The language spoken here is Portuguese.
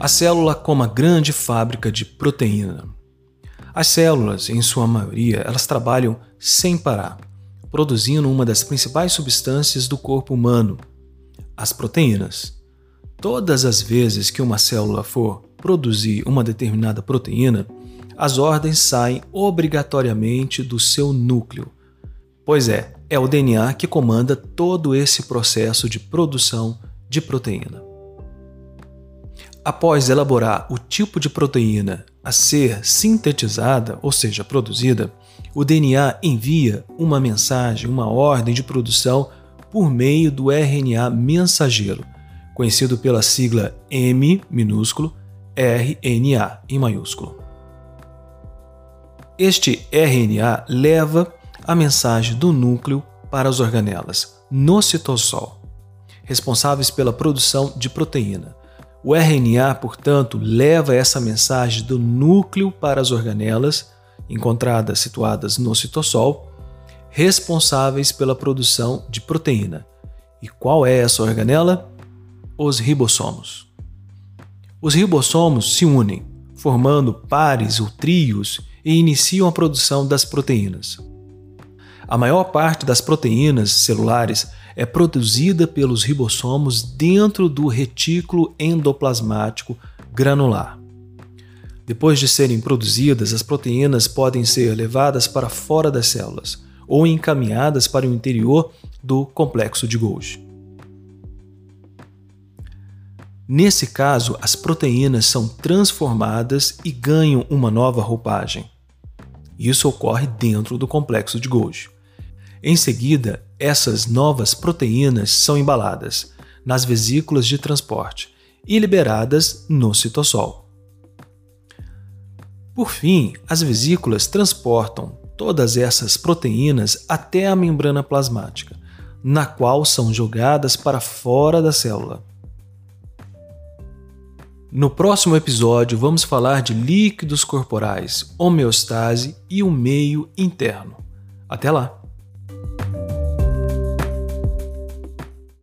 A célula como a grande fábrica de proteína. As células, em sua maioria, elas trabalham sem parar, produzindo uma das principais substâncias do corpo humano, as proteínas. Todas as vezes que uma célula for produzir uma determinada proteína, as ordens saem obrigatoriamente do seu núcleo. Pois é, é o DNA que comanda todo esse processo de produção de proteína. Após elaborar o tipo de proteína a ser sintetizada, ou seja, produzida, o DNA envia uma mensagem, uma ordem de produção por meio do RNA mensageiro, conhecido pela sigla M minúsculo, RNA em maiúsculo. Este RNA leva a mensagem do núcleo para as organelas no citossol, responsáveis pela produção de proteína. O RNA, portanto, leva essa mensagem do núcleo para as organelas, encontradas situadas no citossol, responsáveis pela produção de proteína. E qual é essa organela? Os ribossomos. Os ribossomos se unem, formando pares ou trios e iniciam a produção das proteínas. A maior parte das proteínas celulares é produzida pelos ribossomos dentro do retículo endoplasmático granular. Depois de serem produzidas, as proteínas podem ser levadas para fora das células ou encaminhadas para o interior do complexo de Golgi. Nesse caso, as proteínas são transformadas e ganham uma nova roupagem. Isso ocorre dentro do complexo de Golgi. Em seguida, essas novas proteínas são embaladas nas vesículas de transporte e liberadas no citossol. Por fim, as vesículas transportam todas essas proteínas até a membrana plasmática, na qual são jogadas para fora da célula. No próximo episódio, vamos falar de líquidos corporais, homeostase e o meio interno. Até lá!